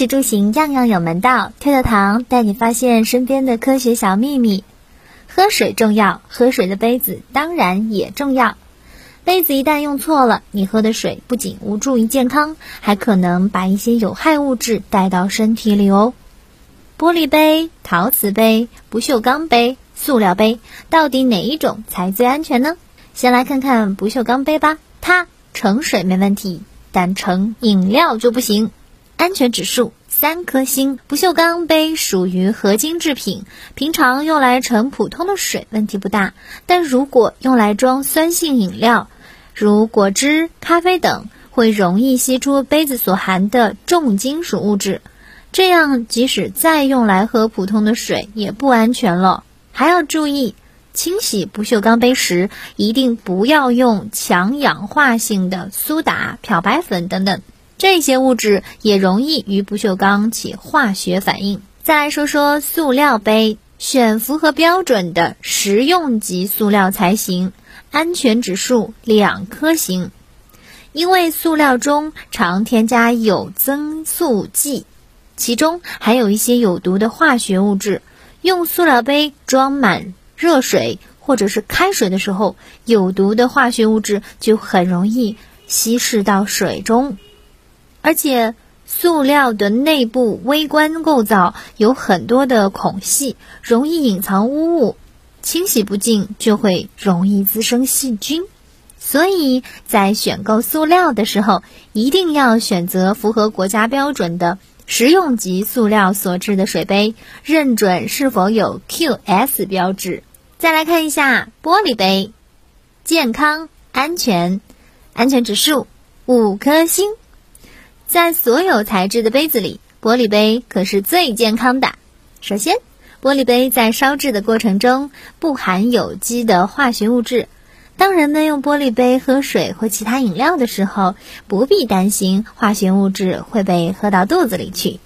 食住行样样有门道，跳跳糖带你发现身边的科学小秘密。喝水重要，喝水的杯子当然也重要。杯子一旦用错了，你喝的水不仅无助于健康，还可能把一些有害物质带到身体里哦。玻璃杯、陶瓷杯、不锈钢杯、塑料杯，到底哪一种才最安全呢？先来看看不锈钢杯吧，它盛水没问题，但盛饮料就不行。安全指数三颗星。不锈钢杯属于合金制品，平常用来盛普通的水问题不大，但如果用来装酸性饮料，如果汁、咖啡等，会容易吸出杯子所含的重金属物质，这样即使再用来喝普通的水也不安全了。还要注意，清洗不锈钢杯时，一定不要用强氧化性的苏打、漂白粉等等。这些物质也容易与不锈钢起化学反应。再来说说塑料杯，选符合标准的食用级塑料才行，安全指数两颗星。因为塑料中常添加有增塑剂，其中含有一些有毒的化学物质。用塑料杯装满热水或者是开水的时候，有毒的化学物质就很容易稀释到水中。而且，塑料的内部微观构造有很多的孔隙，容易隐藏污物，清洗不净就会容易滋生细菌。所以在选购塑料的时候，一定要选择符合国家标准的食用级塑料所制的水杯，认准是否有 QS 标志。再来看一下玻璃杯，健康安全，安全指数五颗星。在所有材质的杯子里，玻璃杯可是最健康的。首先，玻璃杯在烧制的过程中不含有机的化学物质，当人们用玻璃杯喝水或其他饮料的时候，不必担心化学物质会被喝到肚子里去。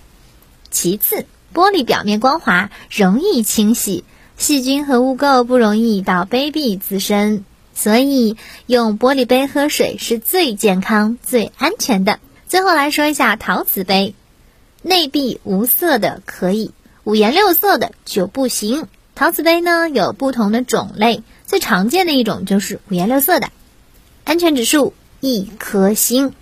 其次，玻璃表面光滑，容易清洗，细菌和污垢不容易到杯壁滋生，所以用玻璃杯喝水是最健康、最安全的。最后来说一下陶瓷杯，内壁无色的可以，五颜六色的就不行。陶瓷杯呢有不同的种类，最常见的一种就是五颜六色的，安全指数一颗星。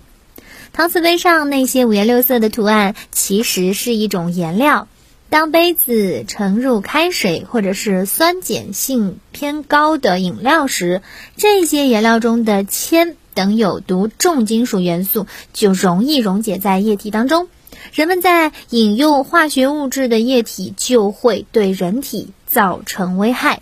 陶瓷杯上那些五颜六色的图案其实是一种颜料，当杯子盛入开水或者是酸碱性偏高的饮料时，这些颜料中的铅。等有毒重金属元素就容易溶解在液体当中，人们在饮用化学物质的液体就会对人体造成危害。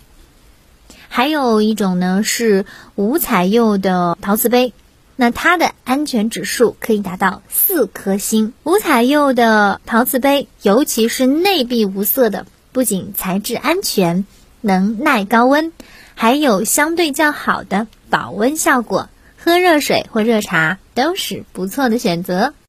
还有一种呢是五彩釉的陶瓷杯，那它的安全指数可以达到四颗星。五彩釉的陶瓷杯，尤其是内壁无色的，不仅材质安全，能耐高温，还有相对较好的保温效果。喝热水或热茶都是不错的选择。